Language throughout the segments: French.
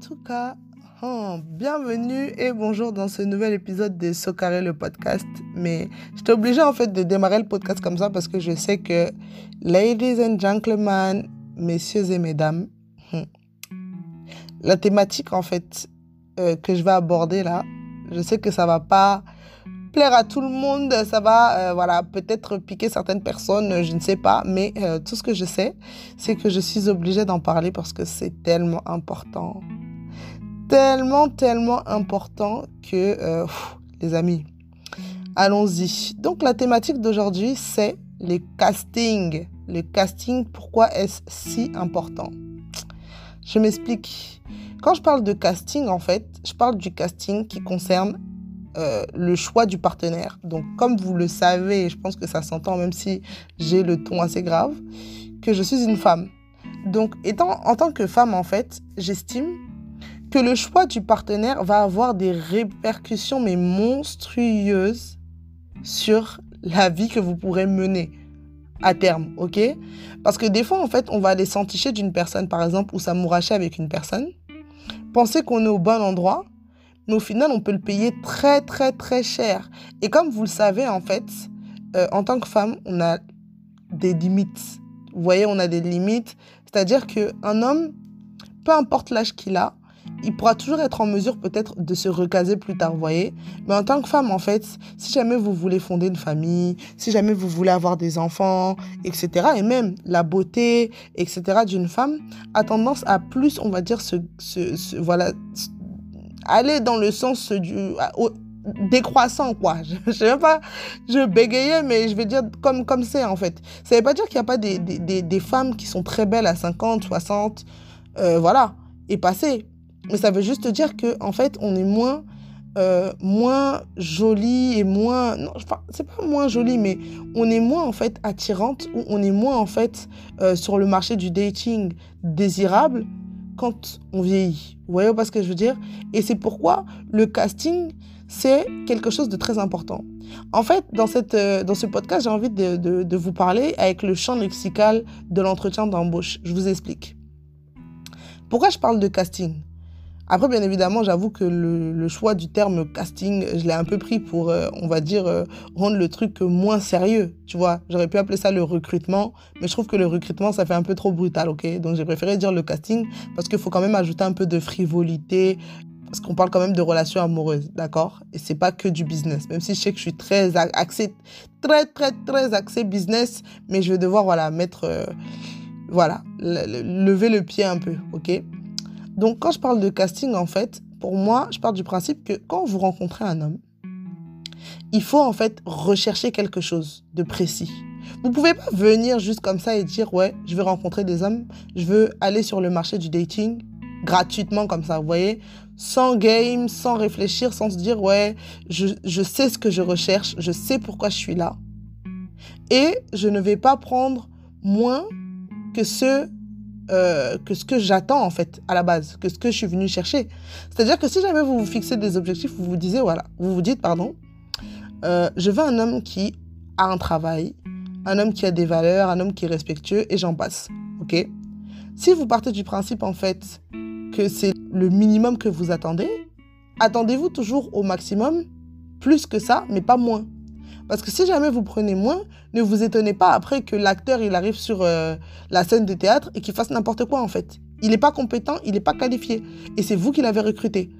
tout cas, oh, bienvenue et bonjour dans ce nouvel épisode de Socaré le podcast. Mais j'étais obligée en fait de démarrer le podcast comme ça parce que je sais que, ladies and gentlemen, messieurs et mesdames, hmm, la thématique en fait euh, que je vais aborder là, je sais que ça va pas plaire à tout le monde, ça va euh, voilà, peut-être piquer certaines personnes, je ne sais pas, mais euh, tout ce que je sais, c'est que je suis obligée d'en parler parce que c'est tellement important. Tellement, tellement important que, euh, les amis, allons-y. Donc la thématique d'aujourd'hui, c'est les castings. Le casting, pourquoi est-ce si important? Je m'explique. Quand je parle de casting, en fait, je parle du casting qui concerne euh, le choix du partenaire. Donc, comme vous le savez, je pense que ça s'entend même si j'ai le ton assez grave, que je suis une femme. Donc, étant en tant que femme, en fait, j'estime que le choix du partenaire va avoir des répercussions mais monstrueuses sur la vie que vous pourrez mener à terme, ok? Parce que des fois, en fait, on va aller s'enticher d'une personne, par exemple, ou s'amouracher avec une personne, penser qu'on est au bon endroit, mais au final, on peut le payer très, très, très cher. Et comme vous le savez, en fait, euh, en tant que femme, on a des limites. Vous voyez, on a des limites. C'est-à-dire qu'un homme, peu importe l'âge qu'il a, il pourra toujours être en mesure peut-être de se recaser plus tard, vous voyez. Mais en tant que femme, en fait, si jamais vous voulez fonder une famille, si jamais vous voulez avoir des enfants, etc., et même la beauté, etc., d'une femme, a tendance à plus, on va dire, voilà, aller dans le sens du décroissant quoi. Je, sais même pas, je bégayais mais je vais dire comme comme c'est en fait. Ça veut pas dire qu'il n'y a pas des, des, des, femmes qui sont très belles à 50, 60, euh, voilà, et passées. Mais ça veut juste dire que en fait on est moins euh, moins jolie et moins non enfin, c'est pas moins jolie mais on est moins en fait attirante ou on est moins en fait euh, sur le marché du dating désirable quand on vieillit. Vous voyez pas ce que je veux dire? Et c'est pourquoi le casting, c'est quelque chose de très important. En fait, dans, cette, euh, dans ce podcast, j'ai envie de, de, vous parler avec le champ lexical de l'entretien d'embauche. Je vous explique. Pourquoi je parle de casting? Après, bien évidemment, j'avoue que le, choix du terme casting, je l'ai un peu pris pour, euh, on va dire, euh, rendre le truc moins sérieux. Tu vois, j'aurais pu appeler ça le recrutement, mais je trouve que le recrutement, ça fait un peu trop brutal, ok? Donc j'ai préféré dire le casting parce qu'il faut quand même ajouter un peu de frivolité, parce qu'on parle quand même de relations amoureuses, d'accord? Et c'est pas que du business. Même si je sais que je suis très axé, très, très, très axé business, mais je vais devoir, voilà, mettre, euh, voilà, lever le pied un peu, ok? Donc, quand je parle de casting, en fait, pour moi, je pars du principe que quand vous rencontrez un homme, il faut en fait rechercher quelque chose de précis. Vous pouvez pas venir juste comme ça et dire ouais, je veux rencontrer des hommes, je veux aller sur le marché du dating gratuitement comme ça, vous voyez, sans game, sans réfléchir, sans se dire ouais, je, je sais ce que je recherche, je sais pourquoi je suis là. Et je ne vais pas prendre moins que ce euh, que ce que j'attends en fait à la base, que ce que je suis venu chercher. C'est-à-dire que si jamais vous vous fixez des objectifs, vous vous disiez, voilà, vous vous dites, pardon, euh, je veux un homme qui a un travail, un homme qui a des valeurs, un homme qui est respectueux, et j'en passe. Ok? Si vous partez du principe en fait que c'est le minimum que vous attendez, attendez-vous toujours au maximum, plus que ça, mais pas moins. Parce que si jamais vous prenez moins, ne vous étonnez pas après que l'acteur il arrive sur euh, la scène de théâtre et qu'il fasse n'importe quoi en fait. Il n'est pas compétent, il n'est pas qualifié. Et c'est vous qui l'avez recruté.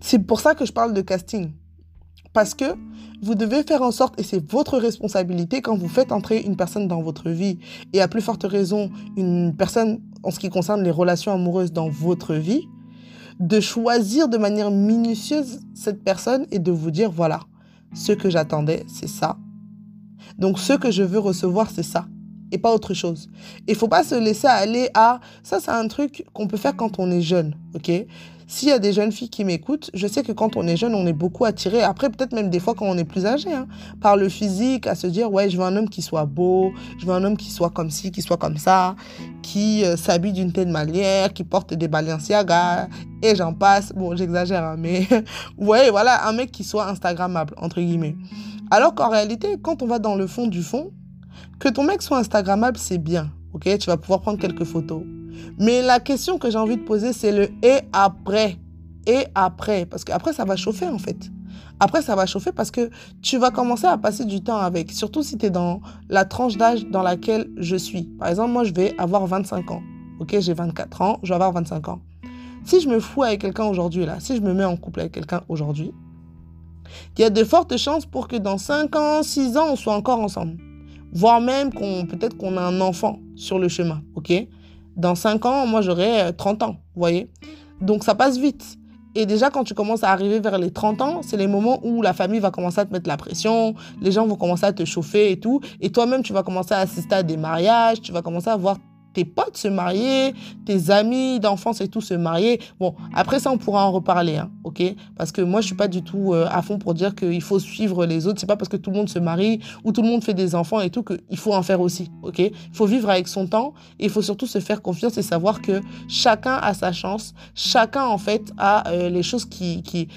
C'est pour ça que je parle de casting. Parce que vous devez faire en sorte, et c'est votre responsabilité quand vous faites entrer une personne dans votre vie, et à plus forte raison une personne en ce qui concerne les relations amoureuses dans votre vie, de choisir de manière minutieuse cette personne et de vous dire, voilà, ce que j'attendais, c'est ça. Donc ce que je veux recevoir, c'est ça. Et pas autre chose. Il faut pas se laisser aller à... Ça, c'est un truc qu'on peut faire quand on est jeune, ok? S'il y a des jeunes filles qui m'écoutent, je sais que quand on est jeune, on est beaucoup attiré, après peut-être même des fois quand on est plus âgé, hein, par le physique, à se dire, ouais, je veux un homme qui soit beau, je veux un homme qui soit comme ci, qui soit comme ça, qui euh, s'habille d'une telle manière, qui porte des Balenciaga, et j'en passe. Bon, j'exagère, hein, mais ouais, voilà, un mec qui soit Instagrammable, entre guillemets. Alors qu'en réalité, quand on va dans le fond du fond, que ton mec soit Instagrammable, c'est bien, ok Tu vas pouvoir prendre quelques photos Mais la question que j'ai envie de poser, c'est le et après. Et après. Parce qu'après, ça va chauffer en fait. Après, ça va chauffer parce que tu vas commencer à passer du temps avec. Surtout si tu es dans la tranche d'âge dans laquelle je suis. Par exemple, moi, je vais avoir 25 ans. Ok, j'ai 24 ans, je vais avoir 25 ans. Si je me fous avec quelqu'un aujourd'hui, là, si je me mets en couple avec quelqu'un aujourd'hui, il y a de fortes chances pour que dans 5 ans, 6 ans, on soit encore ensemble. Voire même qu'on peut-être qu'on a un enfant sur le chemin, ok? Dans 5 ans, moi, j'aurai 30 euh, ans, voyez? Donc, ça passe vite. Et déjà, quand tu commences à arriver vers les 30 ans, c'est les moments où la famille va commencer à te mettre la pression, les gens vont commencer à te chauffer et tout. Et toi-même, tu vas commencer à assister à des mariages, tu vas commencer à voir tes potes se marier, tes amis d'enfance et tout se marier. Bon, après ça, on pourra en reparler, hein, ok? Parce que moi, je suis pas du tout euh, à fond pour dire qu'il faut suivre les autres. C'est pas parce que tout le monde se marie ou tout le monde fait des enfants et tout qu'il faut en faire aussi, ok? Il faut vivre avec son temps et il faut surtout se faire confiance et savoir que chacun a sa chance, chacun en fait a euh, les choses qui, qui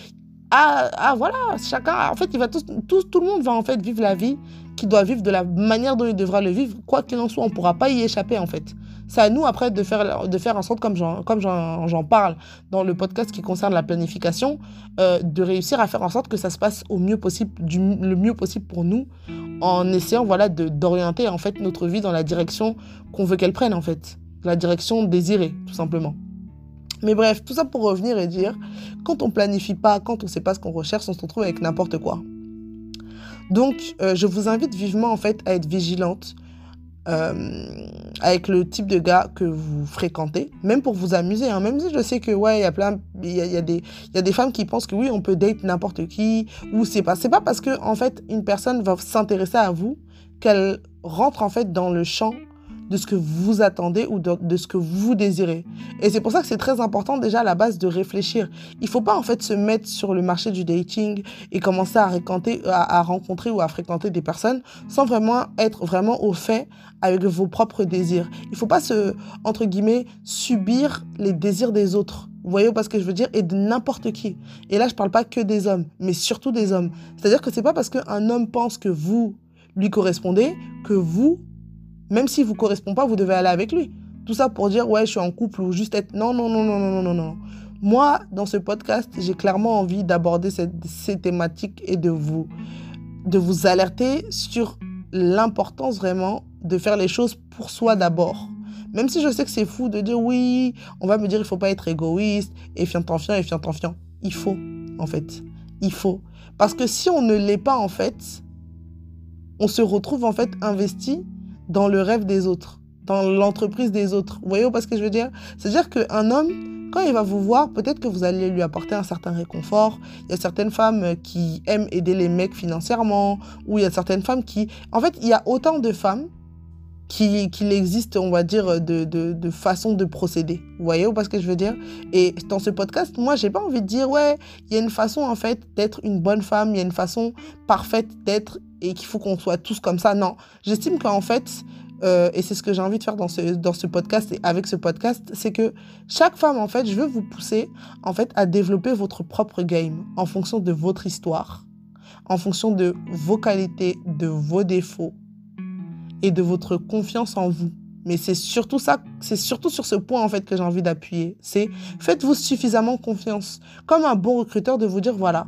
ah, voilà, chacun, en fait, il va tout, tout le monde va en fait vivre la vie qu'il doit vivre de la manière dont il devra le vivre. Quoi qu'il en soit, on ne pourra pas y échapper en fait. C'est à nous après de faire, de faire en sorte, comme j'en parle dans le podcast qui concerne la planification, euh, de réussir à faire en sorte que ça se passe au mieux possible, du, le mieux possible pour nous, en essayant voilà, d'orienter en fait notre vie dans la direction qu'on veut qu'elle prenne en fait, la direction désirée tout simplement. Mais bref, tout ça pour revenir et dire, quand on planifie pas, quand on ne sait pas ce qu'on recherche, on se retrouve avec n'importe quoi. Donc, euh, je vous invite vivement en fait à être vigilante euh, avec le type de gars que vous fréquentez, même pour vous amuser. Hein. Même si je sais que ouais, il y a plein, il y a, des, a des femmes qui pensent que oui, on peut date n'importe qui ou c'est pas, c'est pas parce que en fait une personne va s'intéresser à vous qu'elle rentre en fait dans le champ de ce que vous attendez ou de, ce que vous désirez. Et c'est pour ça que c'est très important déjà à la base de réfléchir. Il faut pas en fait se mettre sur le marché du dating et commencer à, à, rencontrer ou à fréquenter des personnes sans vraiment être vraiment au fait avec vos propres désirs. Il faut pas se, entre guillemets, subir les désirs des autres. Vous voyez pas ce que je veux dire? Et de n'importe qui. Et là, je parle pas que des hommes, mais surtout des hommes. C'est-à-dire que c'est pas parce qu'un homme pense que vous lui correspondez que vous même s'il ne vous correspond pas, vous devez aller avec lui. Tout ça pour dire, ouais, je suis en couple ou juste être... Non, non, non, non, non, non, non. Moi, dans ce podcast, j'ai clairement envie d'aborder ces thématiques et de vous, de vous alerter sur l'importance vraiment de faire les choses pour soi d'abord. Même si je sais que c'est fou de dire oui, on va me dire il faut pas être égoïste, et fiant en fiant, et fiant en fiant. Il faut, en fait. Il faut. Parce que si on ne l'est pas, en fait, on se retrouve en fait investi dans le rêve des autres, dans l'entreprise des autres. Vous voyez pas ce que je veux dire? C'est-à-dire qu'un homme, quand il va vous voir, peut-être que vous allez lui apporter un certain réconfort. Il y a certaines femmes qui aiment aider les mecs financièrement, ou il y a certaines femmes qui... En fait, il y a autant de femmes qu'il existe, on va dire, de, de, de façon de procéder. Vous voyez pas ce que je veux dire? Et dans ce podcast, moi, j'ai pas envie de dire, ouais, il y a une façon, en fait, d'être une bonne femme, il y a une façon parfaite d'être et qu'il faut qu'on soit tous comme ça. Non, j'estime qu'en fait, euh, et c'est ce que j'ai envie de faire dans ce, dans ce podcast et avec ce podcast, c'est que chaque femme, en fait, je veux vous pousser, en fait, à développer votre propre game en fonction de votre histoire, en fonction de vos qualités, de vos défauts et de votre confiance en vous. Mais c'est surtout ça, c'est surtout sur ce point en fait que j'ai envie d'appuyer. C'est faites-vous suffisamment confiance, comme un bon recruteur, de vous dire voilà,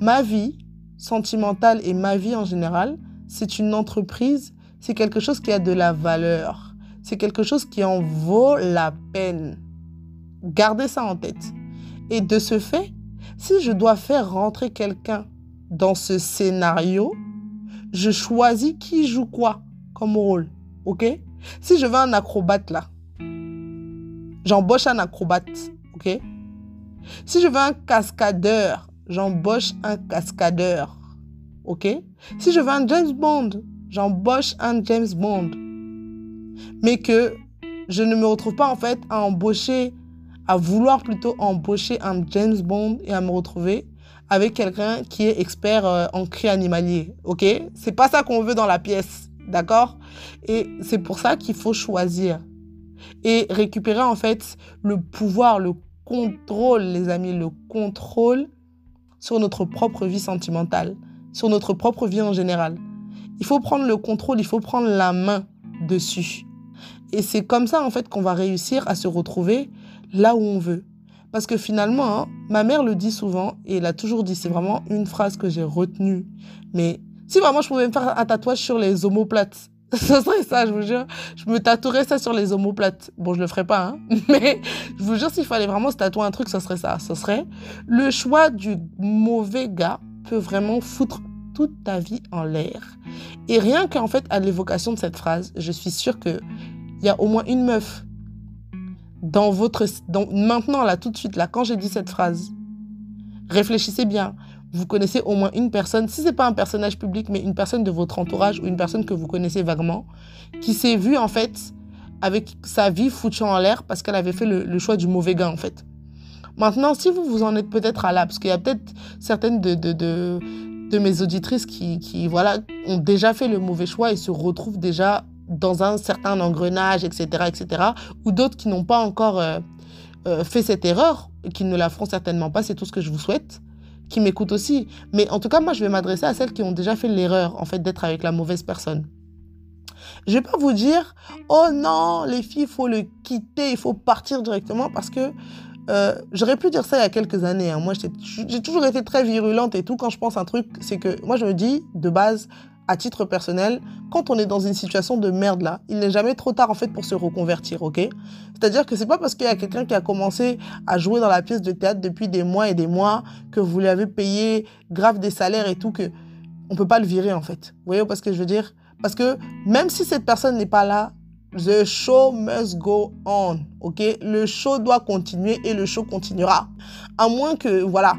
ma vie, sentimentale et ma vie en général, c'est une entreprise, c'est quelque chose qui a de la valeur, c'est quelque chose qui en vaut la peine. Gardez ça en tête. Et de ce fait, si je dois faire rentrer quelqu'un dans ce scénario, je choisis qui joue quoi comme rôle. OK? Si je veux un acrobate là, j'embauche un acrobate. OK? Si je veux un cascadeur, j'embauche un cascadeur. OK? Si je veux un James Bond, j'embauche un James Bond. Mais que je ne me retrouve pas en fait à embaucher, à vouloir plutôt embaucher un James Bond et à me retrouver avec quelqu'un qui est expert euh, en cri animalier. OK? C'est pas ça qu'on veut dans la pièce. D'accord? Et c'est pour ça qu'il faut choisir et récupérer en fait le pouvoir, le contrôle, les amis, le contrôle sur notre propre vie sentimentale, sur notre propre vie en général. Il faut prendre le contrôle, il faut prendre la main dessus. Et c'est comme ça, en fait, qu'on va réussir à se retrouver là où on veut. Parce que finalement, hein, ma mère le dit souvent, et elle a toujours dit, c'est vraiment une phrase que j'ai retenue. Mais si vraiment je pouvais me faire un tatouage sur les omoplates, ce serait ça, je vous jure. Je me tatouerais ça sur les omoplates. Bon, je le ferai pas, hein. Mais je vous jure, s'il fallait vraiment se tatouer un truc, ce serait ça. Ce serait le choix du mauvais gars peut vraiment foutre toute ta vie en l'air. Et rien qu'en fait, à l'évocation de cette phrase, je suis sûre qu'il y a au moins une meuf dans votre... Dans, maintenant, là, tout de suite, là, quand j'ai dit cette phrase, réfléchissez bien. Vous connaissez au moins une personne, si ce n'est pas un personnage public, mais une personne de votre entourage ou une personne que vous connaissez vaguement, qui s'est vue, en fait, avec sa vie foutue en l'air parce qu'elle avait fait le, choix du mauvais gars, en fait. Maintenant, si vous vous en êtes peut-être à là, parce qu'il y a peut-être certaines de, mes auditrices qui, voilà, ont déjà fait le mauvais choix et se retrouvent déjà dans un certain engrenage, etc., etc., ou d'autres qui n'ont pas encore euh, euh, fait cette erreur, qui ne la feront certainement pas, c'est tout ce que je vous souhaite, qui m'écoutent aussi. Mais en tout cas, moi, je vais m'adresser à celles qui ont déjà fait l'erreur, en fait, d'être avec la mauvaise personne. Je vais pas vous dire, oh non, les filles, il faut le quitter, il faut partir directement, parce que euh, j'aurais pu dire ça il y a quelques années. Hein. Moi, j'ai toujours été très virulente et tout. Quand je pense un truc, c'est que moi, je me dis, de base, à titre personnel, quand on est dans une situation de merde là, il n'est jamais trop tard en fait pour se reconvertir, ok? C'est-à-dire que c'est pas parce qu'il y a quelqu'un qui a commencé à jouer dans la pièce de théâtre depuis des mois et des mois que vous lui avez payé grave des salaires et tout que on peut pas le virer en fait. Vous voyez ce que je veux dire? Parce que même si cette personne n'est pas là, the show must go on, ok? Le show doit continuer et le show continuera, à moins que voilà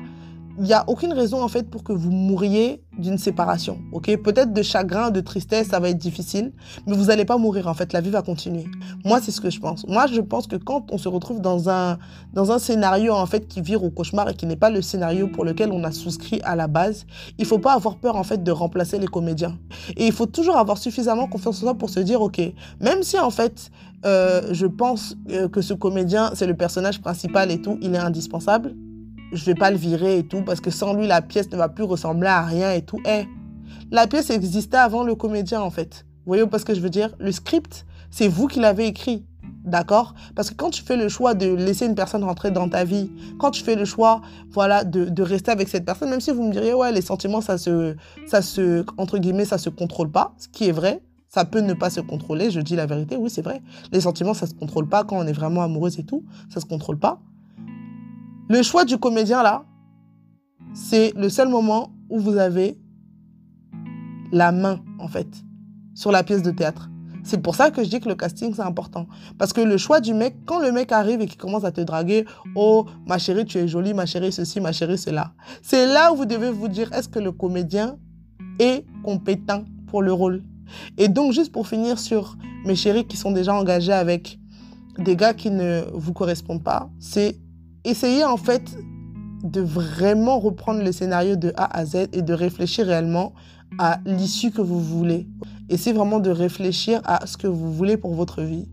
il n'y a aucune raison en fait pour que vous mouriez d'une séparation. Ok, peut-être de chagrin, de tristesse, ça va être difficile, mais vous n'allez pas mourir en fait. La vie va continuer. Moi, c'est ce que je pense. Moi, je pense que quand on se retrouve dans un dans un scénario en fait qui vire au cauchemar et qui n'est pas le scénario pour lequel on a souscrit à la base, il faut pas avoir peur en fait de remplacer les comédiens. Et il faut toujours avoir suffisamment confiance en soi pour se dire ok, même si en fait euh, je pense euh, que ce comédien c'est le personnage principal et tout, il est indispensable je vais pas le virer et tout, parce que sans lui, la pièce ne va plus ressembler à rien et tout. Eh, la pièce existait avant le comédien, en fait. Vous voyez pas ce que je veux dire? Le script, c'est vous qui l'avez écrit. D'accord? Parce que quand tu fais le choix de laisser une personne rentrer dans ta vie, quand tu fais le choix, voilà, de, de rester avec cette personne, même si vous me diriez, ouais, les sentiments, ça se, ça se, entre guillemets, ça se contrôle pas, ce qui est vrai, ça peut ne pas se contrôler, je dis la vérité, oui, c'est vrai. Les sentiments, ça se contrôle pas quand on est vraiment amoureuse et tout, ça se contrôle pas. Le choix du comédien, là, c'est le seul moment où vous avez la main, en fait, sur la pièce de théâtre. C'est pour ça que je dis que le casting, c'est important. Parce que le choix du mec, quand le mec arrive et qu'il commence à te draguer, oh, ma chérie, tu es jolie, ma chérie, ceci, ma chérie, cela. C'est là où vous devez vous dire, est-ce que le comédien est compétent pour le rôle? Et donc, juste pour finir sur mes chéris qui sont déjà engagés avec des gars qui ne vous correspondent pas, c'est essayez en fait de vraiment reprendre le scénario de A à Z et de réfléchir réellement à l'issue que vous voulez. Essayez vraiment de réfléchir à ce que vous voulez pour votre vie.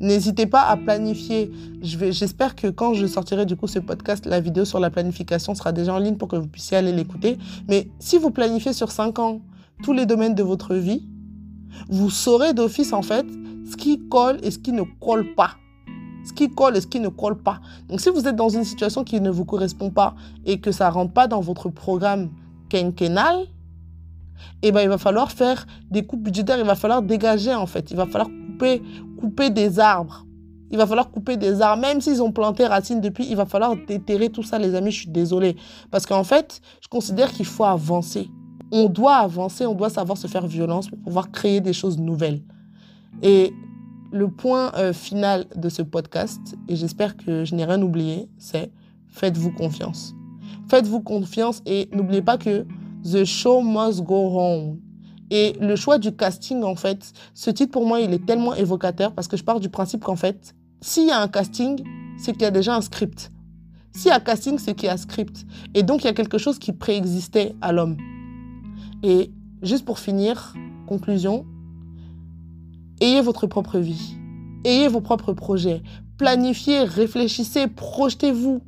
N'hésitez pas à planifier. J'espère que quand je sortirai du coup ce podcast, la vidéo sur la planification sera déjà en ligne pour que vous puissiez aller l'écouter. Mais si vous planifiez sur 5 ans tous les domaines de votre vie, vous saurez d'office en fait ce qui colle et ce qui ne colle pas ce qui colle et ce qui ne colle pas. Donc si vous êtes dans une situation qui ne vous correspond pas et que ça ne rentre pas dans votre programme quinquennal, eh ben, il va falloir faire des coupes budgétaires, il va falloir dégager en fait, il va falloir couper, couper des arbres. Il va falloir couper des arbres, même s'ils ont planté racines depuis, il va falloir déterrer tout ça, les amis. Je suis désolée. Parce qu'en fait, je considère qu'il faut avancer. On doit avancer, on doit savoir se faire violence pour pouvoir créer des choses nouvelles. Et le point euh, final de ce podcast, et j'espère que je n'ai rien oublié, c'est faites-vous confiance. Faites-vous confiance et n'oubliez pas que The show must go on. Et le choix du casting, en fait, ce titre pour moi, il est tellement évocateur parce que je pars du principe qu'en fait, s'il y a un casting, c'est qu'il y a déjà un script. S'il y a un casting, c'est qu'il y a un script. Et donc, il y a quelque chose qui préexistait à l'homme. Et juste pour finir, conclusion, Ayez votre propre vie. Ayez vos propres projets. Planifiez, réfléchissez, projetez-vous.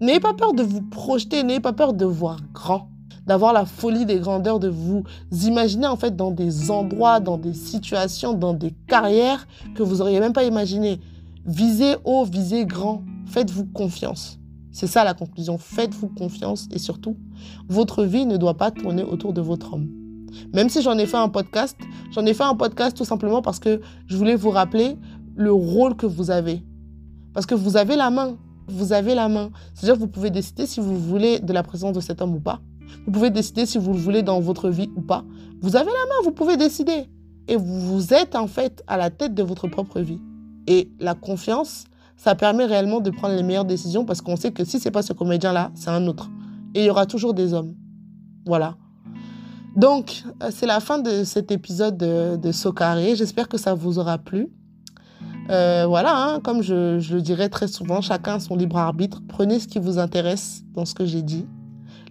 N'ayez pas peur de vous projeter, n'ayez pas peur de voir grand. d'avoir la folie des grandeurs, de vous imaginer en fait dans des endroits, dans des situations, dans des carrières que vous n'auriez même pas imaginé. Visez haut, visez grand, faites-vous confiance. C'est ça la conclusion, faites-vous confiance et surtout, votre vie ne doit pas tourner autour de votre homme. Même si j'en ai fait un podcast, j'en ai fait un podcast tout simplement parce que je voulais vous rappeler le rôle que vous avez. Parce que vous avez la main. Vous avez la main. C'est-à-dire que vous pouvez décider si vous voulez de la présence de cet homme ou pas. Vous pouvez décider si vous le voulez dans votre vie ou pas. Vous avez la main, vous pouvez décider. Et vous êtes en fait à la tête de votre propre vie. Et la confiance, ça permet réellement de prendre les meilleures décisions parce qu'on sait que si c'est pas ce comédien-là, c'est un autre. Et il y aura toujours des hommes. Voilà. Donc, euh, c'est la fin de cet épisode de, Socaré. J'espère que ça vous aura plu. Euh, voilà, hein, comme je, je, le dirais très souvent, chacun a son libre arbitre. Prenez ce qui vous intéresse dans ce que j'ai dit.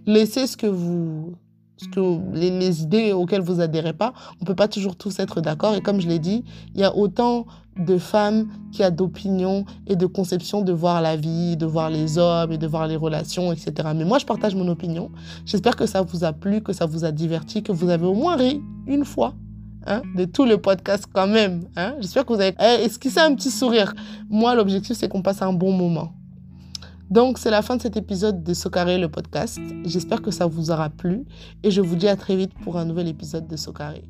Laissez ce que vous, ce que les, les, idées auxquelles vous adhérez pas. On peut pas toujours tous être d'accord. Et comme je l'ai dit, il y a autant de femmes qui a d'opinions et de conceptions de voir la vie, de voir les hommes et de voir les relations, etc. Mais moi, je partage mon opinion. J'espère que ça vous a plu, que ça vous a diverti, que vous avez au moins ri une fois Hein, de tout le podcast quand même. Hein. J'espère que vous avez eh, esquissé un petit sourire. Moi, l'objectif, c'est qu'on passe un bon moment. Donc, c'est la fin de cet épisode de Socaré, le podcast. J'espère que ça vous aura plu et je vous dis à très vite pour un nouvel épisode de Socaré.